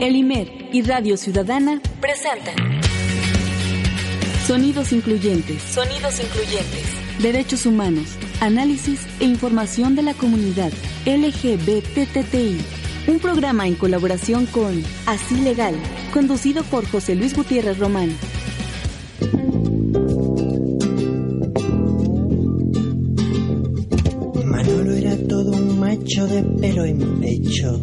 El IMER y Radio Ciudadana Presentan Sonidos Incluyentes, Sonidos Incluyentes. Derechos Humanos, Análisis e Información de la Comunidad LGBTTI. Un programa en colaboración con Así Legal, conducido por José Luis Gutiérrez Román. Manolo era todo un macho de pelo en pecho.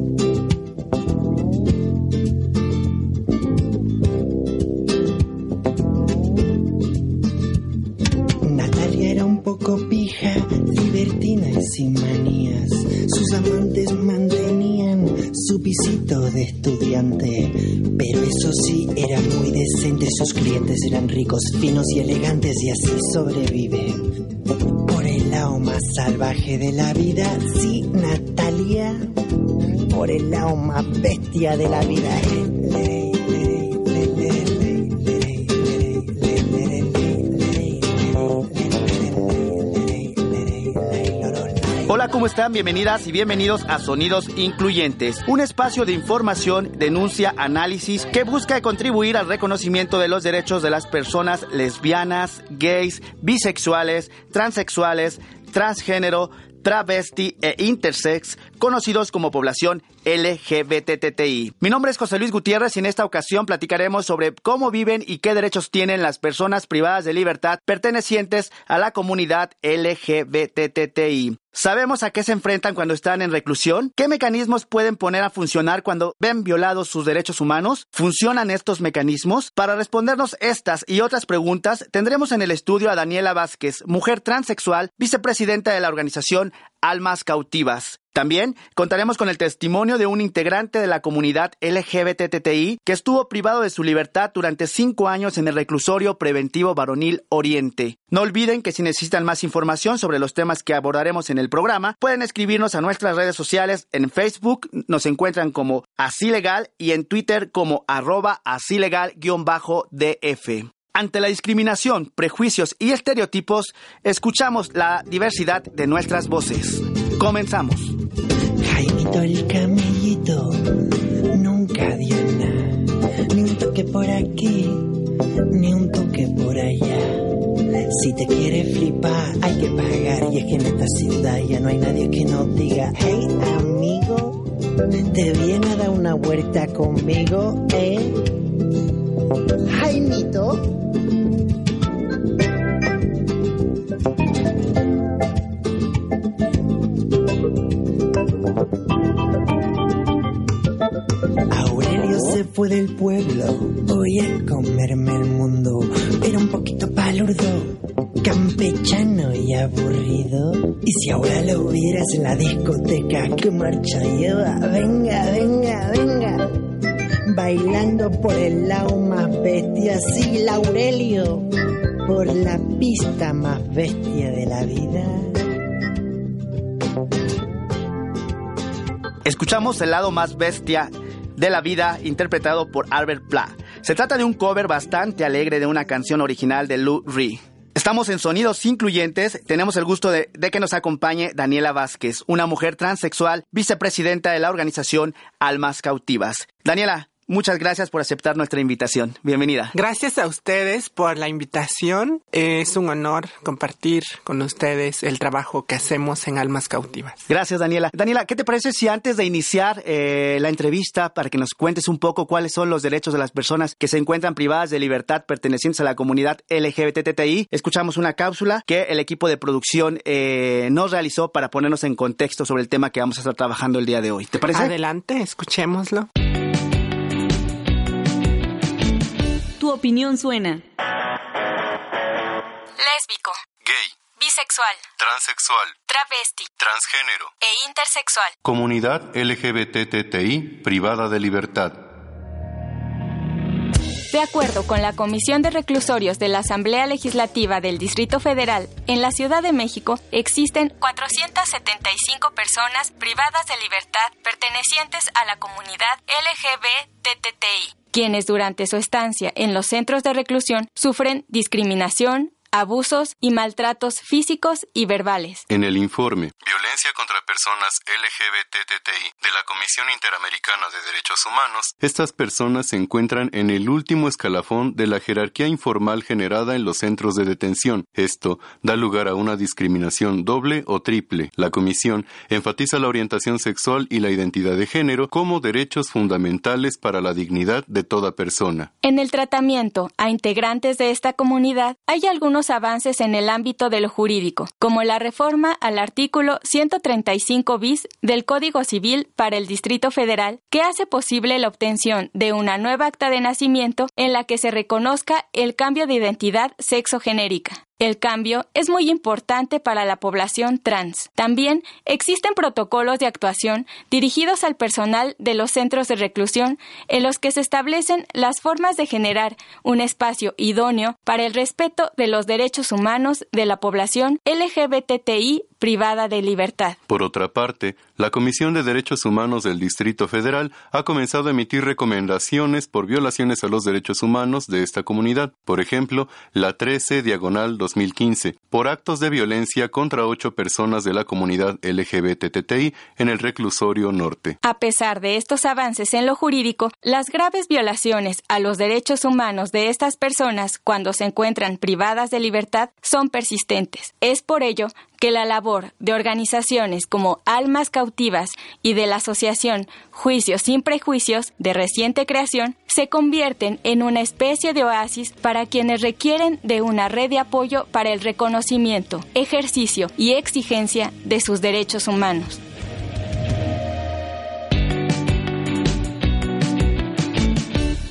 Eran ricos, finos y elegantes y así sobrevive. Por el lado más salvaje de la vida, sí, Natalia. Por el lado más bestia de la vida. eh, Hola, ¿cómo están? Bienvenidas y bienvenidos a Sonidos Incluyentes, un espacio de información, denuncia, análisis que busca contribuir al reconocimiento de los derechos de las personas lesbianas, gays, bisexuales, transexuales, transgénero, travesti e intersex, conocidos como población LGBTTI. Mi nombre es José Luis Gutiérrez y en esta ocasión platicaremos sobre cómo viven y qué derechos tienen las personas privadas de libertad pertenecientes a la comunidad LGBTTI. ¿Sabemos a qué se enfrentan cuando están en reclusión? ¿Qué mecanismos pueden poner a funcionar cuando ven violados sus derechos humanos? ¿Funcionan estos mecanismos? Para respondernos estas y otras preguntas, tendremos en el estudio a Daniela Vázquez, mujer transexual, vicepresidenta de la organización Almas Cautivas. También contaremos con el testimonio de un integrante de la comunidad LGBTTI que estuvo privado de su libertad durante cinco años en el reclusorio preventivo varonil Oriente. No olviden que si necesitan más información sobre los temas que abordaremos en el programa, pueden escribirnos a nuestras redes sociales. En Facebook nos encuentran como Así Legal y en Twitter como arroba así legal-df. Ante la discriminación, prejuicios y estereotipos, escuchamos la diversidad de nuestras voces. Comenzamos. Jaimito el camellito nunca dio nada, ni un toque por aquí, ni un toque por allá. Si te quieres flipar, hay que pagar. Y es que en esta ciudad ya no hay nadie que nos diga, hey amigo, te viene a dar una vuelta conmigo, eh. Jaimito. Aurelio se fue del pueblo, voy a comerme el mundo. Era un poquito palurdo, campechano y aburrido. Y si ahora lo vieras en la discoteca, ¿qué marcha lleva? Venga, venga, venga. Bailando por el lado más bestia, sí, Aurelio. Por la pista más bestia de la vida. Escuchamos el lado más bestia de la vida interpretado por Albert Pla. Se trata de un cover bastante alegre de una canción original de Lou Reed. Estamos en Sonidos Incluyentes. Tenemos el gusto de, de, que nos acompañe Daniela Vázquez, una mujer transexual, vicepresidenta de la organización Almas Cautivas. Daniela, muchas gracias por aceptar nuestra invitación. Bienvenida. Gracias a ustedes por la invitación. Es un honor compartir con ustedes el trabajo que hacemos en Almas Cautivas. Gracias, Daniela. Daniela, ¿qué te parece si antes de iniciar eh, la entrevista, para que nos cuentes un poco cuáles son los derechos de las personas que se encuentran privadas de libertad pertenecientes a la comunidad LGBTTI, escuchamos una cápsula que el equipo de producción eh, nos realizó para ponernos en contexto sobre el tema que vamos a estar trabajando el día de hoy. ¿Te parece? Adelante, escuchémoslo. Tu opinión suena. Lésbico, gay, bisexual, transexual, travesti. Transgénero, e intersexual. comunidad LGBTTI privada de libertad. De acuerdo con la Comisión de Reclusorios de la Asamblea Legislativa del Distrito Federal, en la Ciudad de México existen 475 personas privadas de libertad pertenecientes a la comunidad LGBTTI, quienes durante su estancia en los centros de reclusión sufren discriminación, abusos y maltratos físicos y verbales. En el informe Violencia contra personas LGBTTI de la Comisión Interamericana de Derechos Humanos, estas personas se encuentran en el último escalafón de la jerarquía informal generada en los centros de detención. Esto da lugar a una discriminación doble o triple. La Comisión enfatiza la orientación sexual y la identidad de género como derechos fundamentales para la dignidad de toda persona. En el tratamiento a integrantes de esta comunidad hay algunos avances en el ámbito de lo jurídico, como la reforma al artículo 135 bis del Código Civil para el Distrito Federal, que hace posible la obtención de una nueva acta de nacimiento en la que se reconozca el cambio de identidad sexogenérica. El cambio es muy importante para la población trans. También existen protocolos de actuación dirigidos al personal de los centros de reclusión en los que se establecen las formas de generar un espacio idóneo para el respeto de los derechos humanos de la población LGBTI privada de libertad. Por otra parte, la Comisión de Derechos Humanos del Distrito Federal ha comenzado a emitir recomendaciones por violaciones a los derechos humanos de esta comunidad. Por ejemplo, la 13 diagonal 2015, por actos de violencia contra ocho personas de la comunidad LGBTTI en el reclusorio norte. A pesar de estos avances en lo jurídico, las graves violaciones a los derechos humanos de estas personas cuando se encuentran privadas de libertad son persistentes. Es por ello que la labor de organizaciones como Almas Cautivas y de la Asociación Juicios sin Prejuicios de reciente creación se convierten en una especie de oasis para quienes requieren de una red de apoyo para el reconocimiento, ejercicio y exigencia de sus derechos humanos.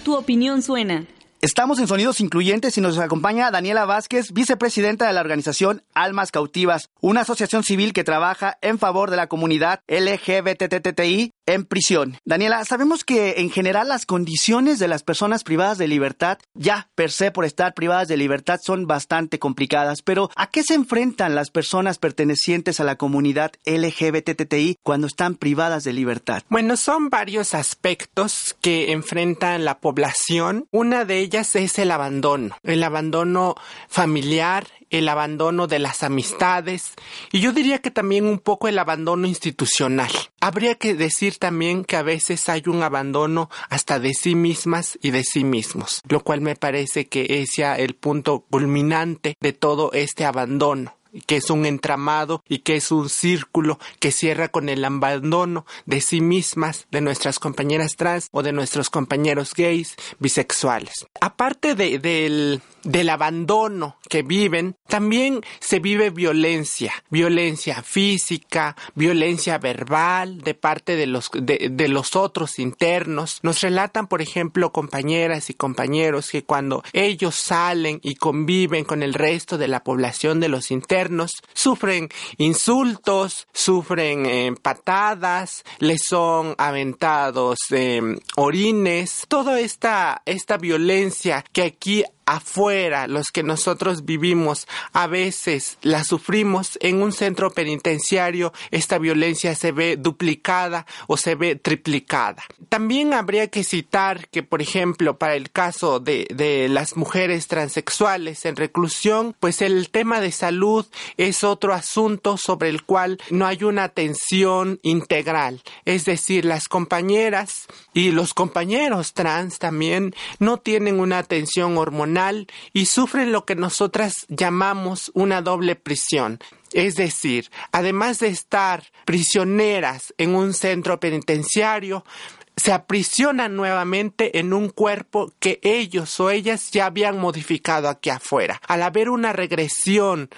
Tu opinión suena. Estamos en Sonidos Incluyentes y nos acompaña Daniela Vázquez, vicepresidenta de la organización Almas Cautivas, una asociación civil que trabaja en favor de la comunidad LGBTTI en prisión. Daniela, sabemos que en general las condiciones de las personas privadas de libertad, ya per se por estar privadas de libertad, son bastante complicadas, pero ¿a qué se enfrentan las personas pertenecientes a la comunidad LGBTTI cuando están privadas de libertad? Bueno, son varios aspectos que enfrentan la población. Una de ellas es el abandono, el abandono familiar, el abandono de las amistades y yo diría que también un poco el abandono institucional. Habría que decir también que a veces hay un abandono hasta de sí mismas y de sí mismos, lo cual me parece que es ya el punto culminante de todo este abandono que es un entramado y que es un círculo que cierra con el abandono de sí mismas, de nuestras compañeras trans o de nuestros compañeros gays, bisexuales. Aparte de, del, del abandono que viven, también se vive violencia, violencia física, violencia verbal de parte de los, de, de los otros internos. Nos relatan, por ejemplo, compañeras y compañeros que cuando ellos salen y conviven con el resto de la población de los internos, sufren insultos, sufren eh, patadas, les son aventados eh, orines, toda esta, esta violencia que aquí afuera, los que nosotros vivimos, a veces la sufrimos, en un centro penitenciario esta violencia se ve duplicada o se ve triplicada. También habría que citar que, por ejemplo, para el caso de, de las mujeres transexuales en reclusión, pues el tema de salud es otro asunto sobre el cual no hay una atención integral. Es decir, las compañeras y los compañeros trans también no tienen una atención hormonal y sufren lo que nosotras llamamos una doble prisión. Es decir, además de estar prisioneras en un centro penitenciario, se aprisionan nuevamente en un cuerpo que ellos o ellas ya habían modificado aquí afuera. Al haber una regresión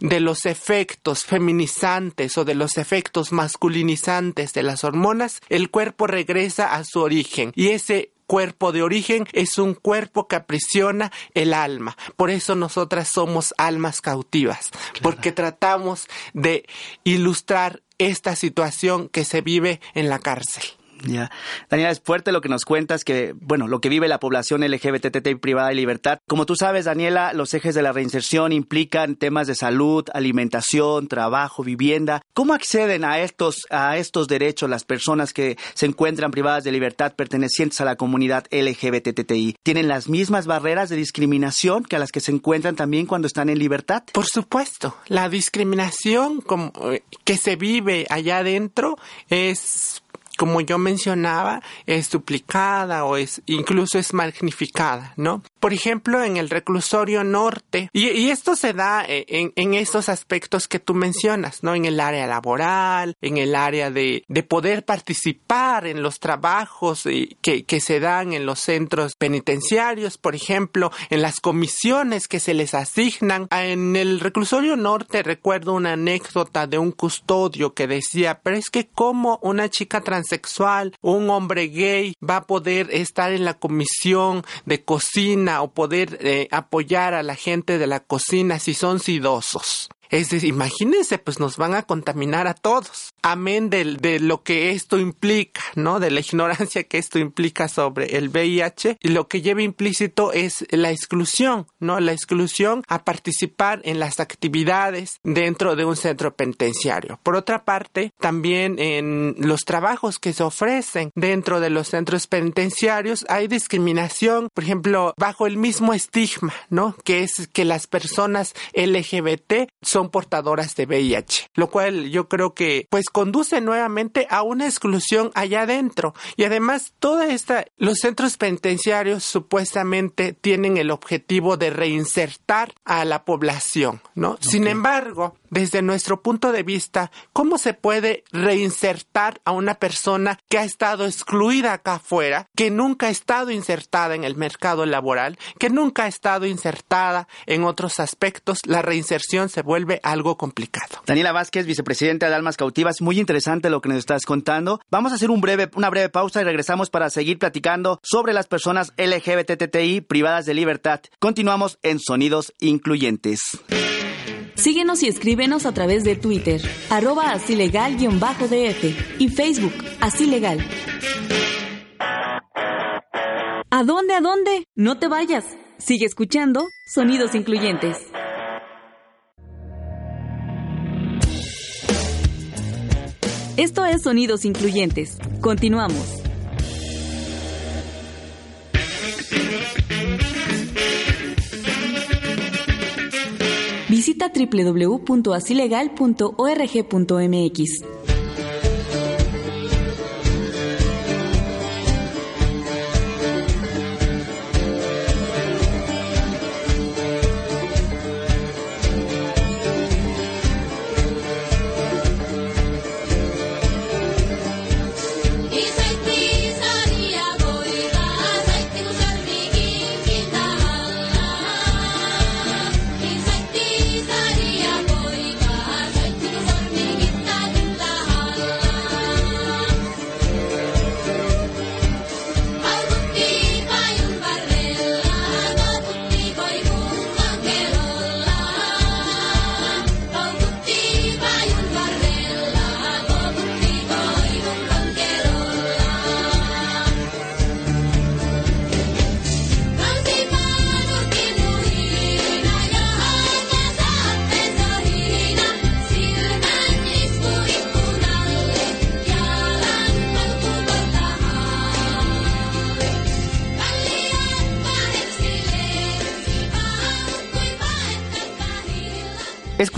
de los efectos feminizantes o de los efectos masculinizantes de las hormonas, el cuerpo regresa a su origen y ese cuerpo de origen es un cuerpo que aprisiona el alma. Por eso nosotras somos almas cautivas, porque tratamos de ilustrar esta situación que se vive en la cárcel. Ya. Daniela, es fuerte lo que nos cuentas, que, bueno, lo que vive la población LGBTT privada y libertad. Como tú sabes, Daniela, los ejes de la reinserción implican temas de salud, alimentación, trabajo, vivienda. ¿Cómo acceden a estos, a estos derechos las personas que se encuentran privadas de libertad pertenecientes a la comunidad LGBTTI? ¿Tienen las mismas barreras de discriminación que a las que se encuentran también cuando están en libertad? Por supuesto, la discriminación como, eh, que se vive allá adentro es como yo mencionaba, es duplicada o es incluso es magnificada, ¿no? Por ejemplo, en el reclusorio norte, y, esto se da eh, en, en, estos aspectos que tú mencionas, ¿no? En el área laboral, en el área de, de poder participar en los trabajos eh, que, que se dan en los centros penitenciarios, por ejemplo, en las comisiones que se les asignan. En el reclusorio norte recuerdo una anécdota de un custodio que decía, pero es que como una chica trans sexual, un hombre gay va a poder estar en la comisión de cocina o poder eh, apoyar a la gente de la cocina si son sidosos. Es decir, imagínense, pues nos van a contaminar a todos. Amén de, de, lo que esto implica, ¿no? De la ignorancia que esto implica sobre el VIH. Y lo que lleva implícito es la exclusión, ¿no? La exclusión a participar en las actividades dentro de un centro penitenciario. Por otra parte, también en los trabajos que se ofrecen dentro de los centros penitenciarios hay discriminación, por ejemplo, bajo el mismo estigma, ¿no? Que es que las personas LGBT son portadoras de VIH, lo cual yo creo que pues conduce nuevamente a una exclusión allá adentro. Y además toda esta, los centros penitenciarios supuestamente tienen el objetivo de reinsertar a la población, ¿no? Sin embargo, desde nuestro punto de vista, ¿cómo se puede reinsertar a una persona que ha estado excluida acá afuera, que nunca ha estado insertada en el mercado laboral, que nunca ha estado insertada en otros aspectos? La reinserción se vuelve algo complicado. Daniela Vázquez, vicepresidenta de Almas Cautivas, muy interesante lo que nos estás contando. Vamos a hacer un breve, una breve pausa y regresamos para seguir platicando sobre las personas LGBTTI privadas de libertad. Continuamos en Sonidos Incluyentes. Síguenos y escríbenos a través de Twitter, arroba así legal-df y Facebook, así legal. ¿A dónde, a dónde? No te vayas. Sigue escuchando Sonidos Incluyentes. Esto es Sonidos Incluyentes. Continuamos. Visita www.asilegal.org.mx.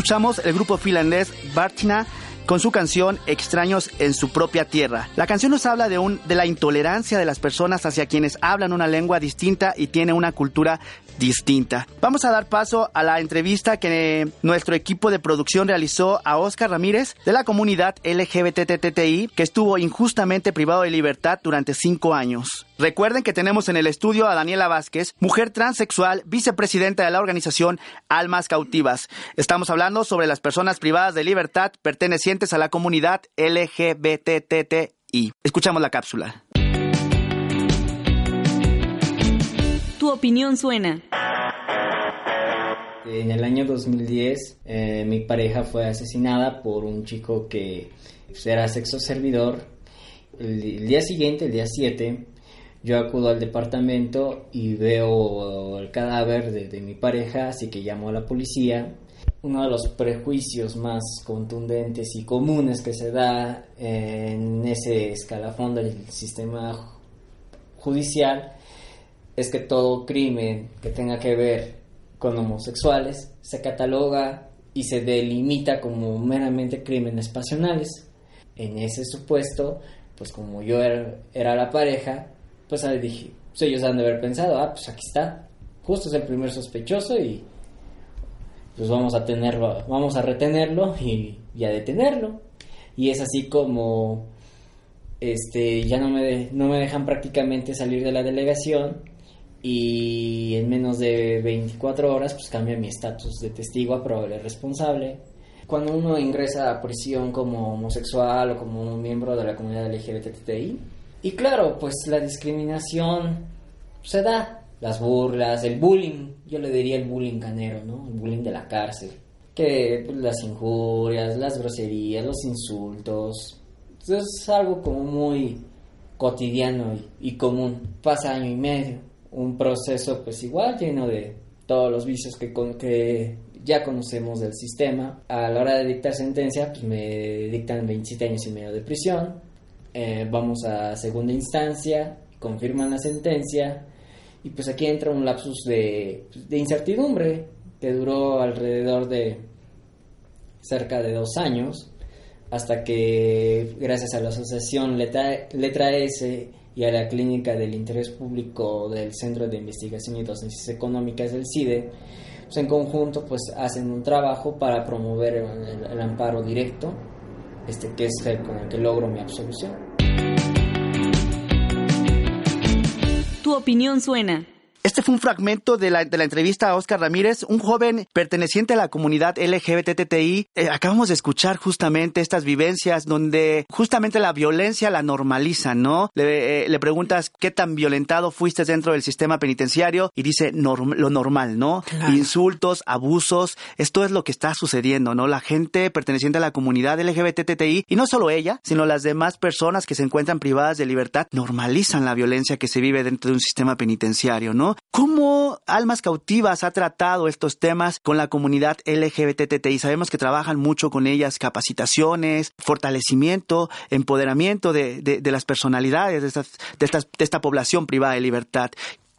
escuchamos el grupo finlandés Bartina con su canción Extraños en su propia tierra. La canción nos habla de, un, de la intolerancia de las personas hacia quienes hablan una lengua distinta y tienen una cultura distinta. Vamos a dar paso a la entrevista que nuestro equipo de producción realizó a Oscar Ramírez de la comunidad LGBTTTI que estuvo injustamente privado de libertad durante cinco años. Recuerden que tenemos en el estudio a Daniela Vázquez, mujer transexual, vicepresidenta de la organización Almas Cautivas. Estamos hablando sobre las personas privadas de libertad pertenecientes a la comunidad LGBTTI. Escuchamos la cápsula. Tu opinión suena. En el año 2010 eh, mi pareja fue asesinada por un chico que era sexo servidor. el día siguiente, el día 7, yo acudo al departamento y veo el cadáver de, mi pareja, así que llamo a la policía. Uno de los prejuicios más contundentes y comunes que se da en ese escalafón del sistema judicial es que todo crimen que tenga que ver con homosexuales se cataloga y se delimita como meramente crímenes pasionales. En ese supuesto, pues como yo era, era la pareja, pues ahí dije, pues ellos han de haber pensado, ah, pues aquí está, justo es el primer sospechoso y pues vamos a tenerlo, vamos a retenerlo y, a detenerlo. Y es así como este ya no me, no me dejan prácticamente salir de la delegación y en menos de 24 horas pues cambia mi estatus de testigo a probable responsable. Cuando uno ingresa a prisión como homosexual o como un miembro de la comunidad LGBTI, y claro, pues la discriminación se da, las burlas, el bullying, yo le diría el bullying canero, ¿no? El bullying de la cárcel. Que pues, las injurias, las groserías, los insultos, es algo como muy cotidiano y, común. Pasa año y medio, un proceso pues igual lleno de todos los vicios que, que ya conocemos del sistema. A la hora de dictar sentencia, pues me dictan 27 años y medio de prisión eh, vamos a segunda instancia, confirman la sentencia y pues aquí entra un lapsus de, de incertidumbre que duró alrededor de cerca de dos años hasta que gracias a la asociación Letra, Letra S y a la Clínica del Interés Público del Centro de Investigación y Docencias Económicas del CIDE, pues en conjunto pues hacen un trabajo para promover el amparo directo este, que es el con el que logro mi absolución. Tu opinión suena. Este fue un fragmento de la, de la, entrevista a Oscar Ramírez, un joven perteneciente a la comunidad LGBTTI. Eh, acabamos de escuchar justamente estas vivencias donde justamente la violencia la normaliza, ¿no? Le, eh, preguntas qué tan violentado fuiste dentro del sistema penitenciario y dice lo normal, ¿no? Insultos, abusos, esto es lo que está sucediendo, ¿no? La gente perteneciente a la comunidad LGBTTI y no solo ella, sino las demás personas que se encuentran privadas de libertad normalizan la violencia que se vive dentro de un sistema penitenciario, ¿no? ¿Cómo Almas Cautivas ha tratado estos temas con la comunidad LGBTTI? Sabemos que trabajan mucho con ellas, capacitaciones, fortalecimiento, empoderamiento de, de, las personalidades de, de, de esta población privada de libertad.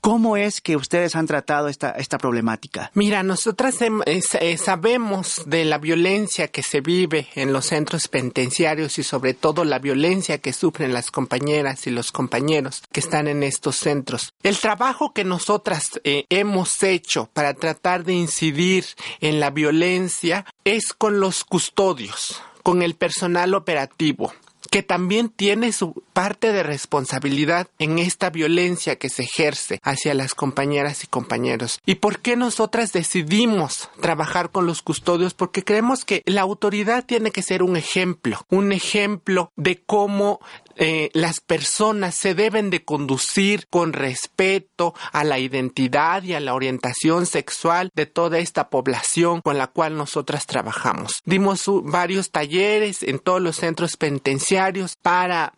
¿Cómo es que ustedes han tratado esta, esta problemática? Mira, nosotras eh, sabemos de la violencia que se vive en los centros penitenciarios y sobre todo la violencia que sufren las compañeras y los compañeros que están en estos centros. El trabajo que nosotras eh, hemos hecho para tratar de incidir en la violencia es con los custodios con el personal operativo, que también tiene su parte de responsabilidad en esta violencia que se ejerce hacia las compañeras y compañeros. ¿Y por qué nosotras decidimos trabajar con los custodios? Porque creemos que la autoridad tiene que ser un ejemplo, un ejemplo de cómo eh, las personas se deben de conducir con respeto a la identidad y a la orientación sexual de toda esta población con la cual nosotras trabajamos. Dimos varios talleres en todos los centros penitenciarios para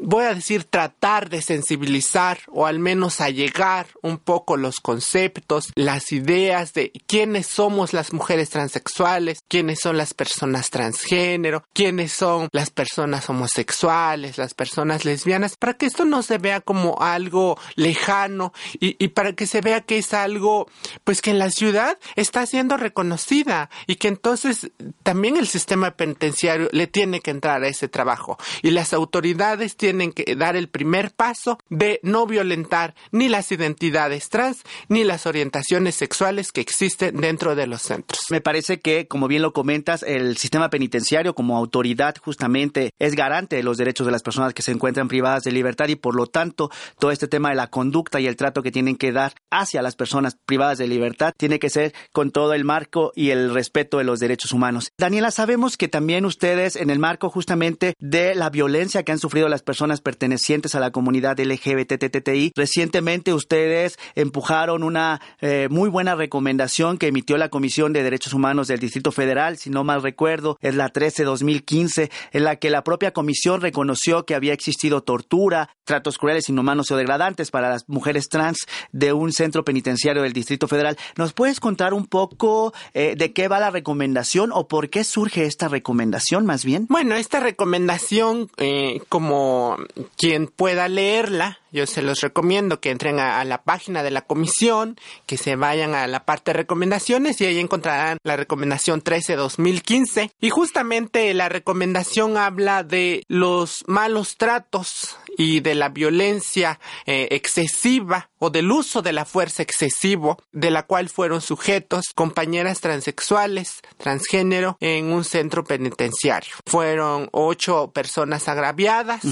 voy a decir, tratar de sensibilizar o al menos allegar un poco los conceptos, las ideas de quiénes somos las mujeres transexuales, quiénes son las personas transgénero, quiénes son las personas homosexuales, las personas lesbianas, para que esto no se vea como algo lejano y, y para que se vea que es algo, pues que en la ciudad está siendo reconocida y que entonces también el sistema penitenciario le tiene que entrar a ese trabajo. Y las autoridades tienen tienen que dar el primer paso de no violentar ni las identidades trans ni las orientaciones sexuales que existen dentro de los centros. Me parece que, como bien lo comentas, el sistema penitenciario como autoridad justamente es garante de los derechos de las personas que se encuentran privadas de libertad y por lo tanto todo este tema de la conducta y el trato que tienen que dar hacia las personas privadas de libertad tiene que ser con todo el marco y el respeto de los derechos humanos. Daniela, sabemos que también ustedes en el marco justamente de la violencia que han sufrido las personas pertenecientes a la comunidad LGBTTI. Recientemente ustedes empujaron una eh, muy buena recomendación que emitió la Comisión de Derechos Humanos del Distrito Federal, si no mal recuerdo, es la 13-2015, en la que la propia comisión reconoció que había existido tortura, tratos crueles, inhumanos o degradantes para las mujeres trans de un centro penitenciario del Distrito Federal. ¿Nos puedes contar un poco eh, de qué va la recomendación o por qué surge esta recomendación más bien? Bueno, esta recomendación, eh, como quien pueda leerla, yo se los recomiendo que entren a, la página de la comisión, que se vayan a la parte de recomendaciones y ahí encontrarán la recomendación 13-2015. Y justamente la recomendación habla de los malos tratos y de la violencia eh, excesiva o del uso de la fuerza excesivo de la cual fueron sujetos compañeras transexuales, transgénero en un centro penitenciario. Fueron ocho personas agraviadas,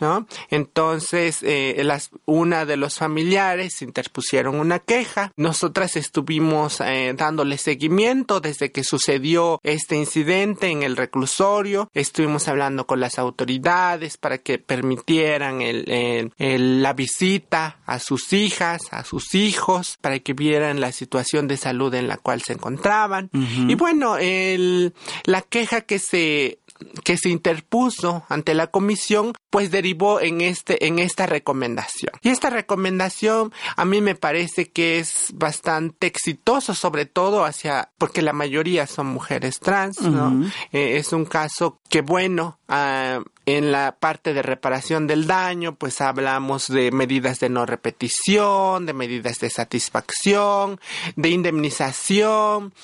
¿no? Entonces, eh, las, una de los familiares interpusieron una queja. Nosotras estuvimos eh, dándole seguimiento desde que sucedió este incidente en el reclusorio. Estuvimos hablando con las autoridades para que permitieran el, la visita a sus hijas a sus hijos, para que vieran la situación de salud en la cual se encontraban. Y bueno, la queja que se que se interpuso ante la comisión pues derivó en este en esta recomendación. Y esta recomendación a mí me parece que es bastante exitoso sobre todo hacia porque la mayoría son mujeres trans no eh, es un caso que bueno ah, en la parte de reparación del daño, pues hablamos de medidas de no repetición, de medidas de satisfacción, de indemnización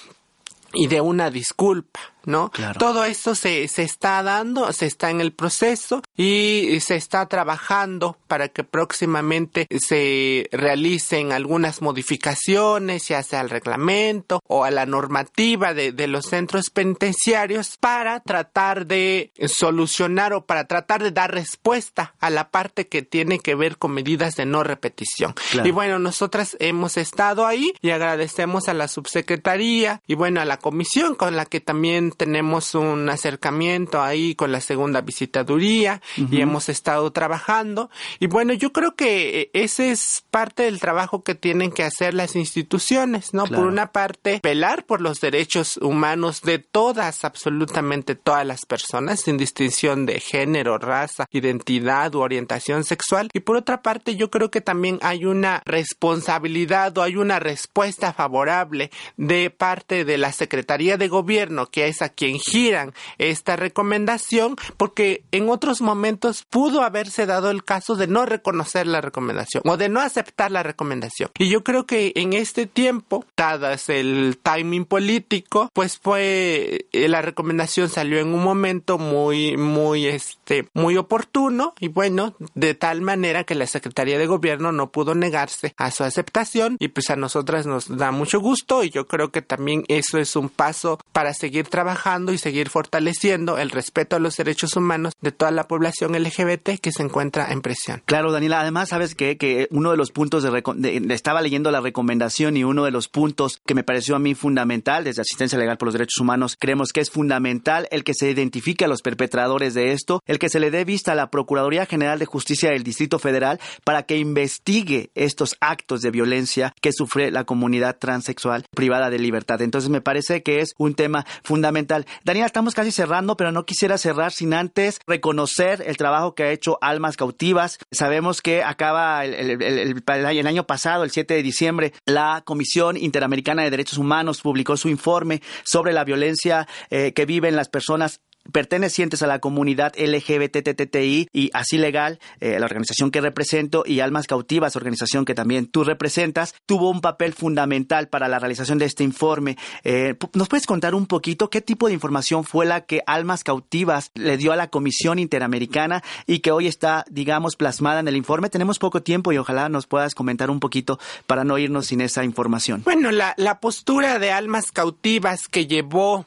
y de una disculpa. ¿No? Todo esto se, se está dando, se está en el proceso y se está trabajando para que próximamente se realicen algunas modificaciones, ya sea al reglamento o a la normativa de, de los centros penitenciarios para tratar de solucionar o para tratar de dar respuesta a la parte que tiene que ver con medidas de no repetición. Y bueno, nosotras hemos estado ahí y agradecemos a la subsecretaría y bueno, a la comisión con la que también tenemos un acercamiento ahí con la segunda visitaduría y hemos estado trabajando. Y bueno, yo creo que eh, ese es parte del trabajo que tienen que hacer las instituciones, ¿no? Por una parte, velar por los derechos humanos de todas, absolutamente todas las personas, sin distinción de género, raza, identidad u orientación sexual. Y por otra parte, yo creo que también hay una responsabilidad o hay una respuesta favorable de parte de la Secretaría de Gobierno, que es a quien giran esta recomendación, porque en otros momentos pudo haberse dado el caso de no reconocer la recomendación o de no aceptar la recomendación. Y yo creo que en este tiempo, dadas el timing político, pues fue eh, la recomendación salió en un momento muy muy este muy oportuno y bueno, de tal manera que la Secretaría de Gobierno no pudo negarse a su aceptación y pues a nosotras nos da mucho gusto y yo creo que también eso es un paso para seguir trabajando y seguir fortaleciendo el respeto a los derechos humanos de toda la población LGBT que se encuentra en presión. Claro, Daniela, además sabes que, que uno de los puntos de, estaba leyendo la recomendación y uno de los puntos que me pareció a mí fundamental desde Asistencia Legal por los Derechos Humanos, creemos que es fundamental el que se identifique a los perpetradores de esto, el que se le dé vista a la Procuraduría General de Justicia del Distrito Federal para que investigue estos actos de violencia que sufre la comunidad transexual privada de libertad. Entonces me parece que es un tema fundamental fundamental. Daniela, estamos casi cerrando, pero no quisiera cerrar sin antes reconocer el trabajo que ha hecho Almas Cautivas. Sabemos que acaba el, año pasado, el 7 de diciembre, la Comisión Interamericana de Derechos Humanos publicó su informe sobre la violencia eh, que viven las personas pertenecientes a la comunidad LGBTTI y Así Legal, eh, la organización que represento, y Almas Cautivas, organización que también tú representas, tuvo un papel fundamental para la realización de este informe. Eh, ¿Nos puedes contar un poquito qué tipo de información fue la que Almas Cautivas le dio a la Comisión Interamericana y que hoy está, digamos, plasmada en el informe? Tenemos poco tiempo y ojalá nos puedas comentar un poquito para no irnos sin esa información. Bueno, la, la postura de Almas Cautivas que llevó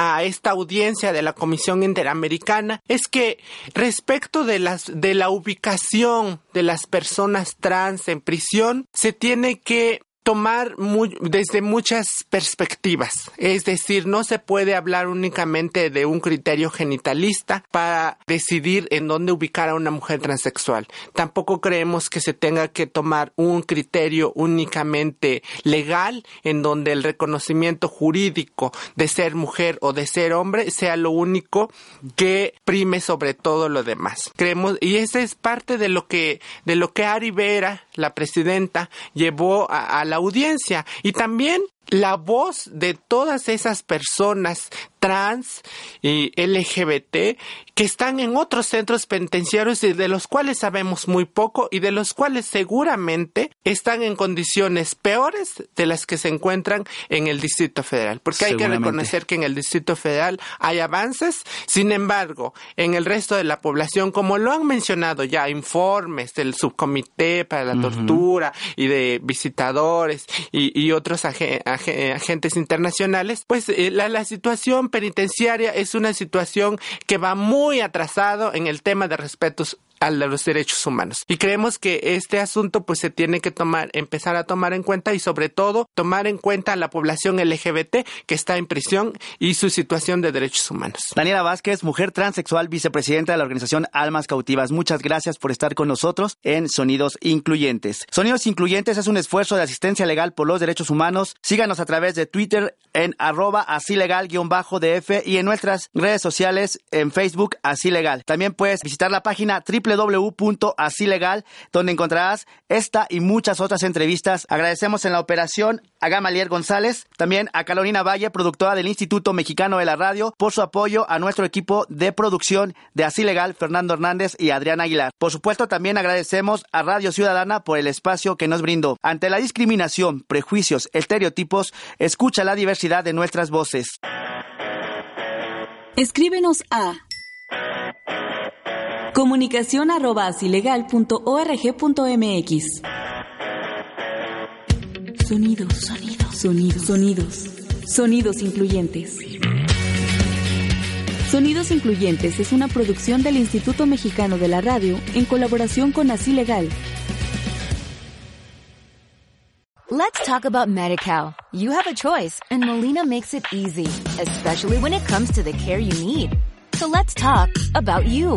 a esta audiencia de la Comisión Interamericana es que respecto de las de la ubicación de las personas trans en prisión se tiene que tomar desde muchas perspectivas. Es decir, no se puede hablar únicamente de un criterio genitalista para decidir en dónde ubicar a una mujer transexual. Tampoco creemos que se tenga que tomar un criterio únicamente legal en donde el reconocimiento jurídico de ser mujer o de ser hombre sea lo único que prime sobre todo lo demás. Creemos y esa es parte de lo que de lo que Ari Vera, la presidenta, llevó a la audiencia. Y también la voz de todas esas personas trans y LGBT que están en otros centros penitenciarios y de los cuales sabemos muy poco y de los cuales seguramente están en condiciones peores de las que se encuentran en el Distrito Federal. Porque hay que reconocer que en el Distrito Federal hay avances, sin embargo, en el resto de la población, como lo han mencionado ya informes del subcomité para la tortura y de visitadores y, otros agentes internacionales, pues eh, la, la situación penitenciaria es una situación que va muy atrasado en el tema de respetos a los derechos humanos. Y creemos que este asunto pues se tiene que tomar, empezar a tomar en cuenta y sobre todo tomar en cuenta a la población LGBT que está en prisión y su situación de derechos humanos. Daniela Vázquez, mujer transexual, vicepresidenta de la organización Almas Cautivas. Muchas gracias por estar con nosotros en Sonidos Incluyentes. Sonidos Incluyentes es un esfuerzo de asistencia legal por los derechos humanos. Síganos a través de Twitter en arroba así legal-df y en nuestras redes sociales en Facebook así legal. También puedes visitar la página triple www.asilegal, donde encontrarás esta y muchas otras entrevistas. Agradecemos en la operación a Gamalier González, también a Carolina Valle, productora del Instituto Mexicano de la Radio, por su apoyo a nuestro equipo de producción de Así Legal, Fernando Hernández y Adrián Aguilar. Por supuesto, también agradecemos a Radio Ciudadana por el espacio que nos brindó. Ante la discriminación, prejuicios, estereotipos, escucha la diversidad de nuestras voces. Escríbenos a Comunicación arroba mx Sonidos, sonidos, sonidos, sonidos, sonidos incluyentes. Sonidos Incluyentes es una producción del Instituto Mexicano de la Radio en colaboración con Así Legal. Let's talk about MediCal. You have a choice and Molina makes it easy, especially when it comes to the care you need. So let's talk about you.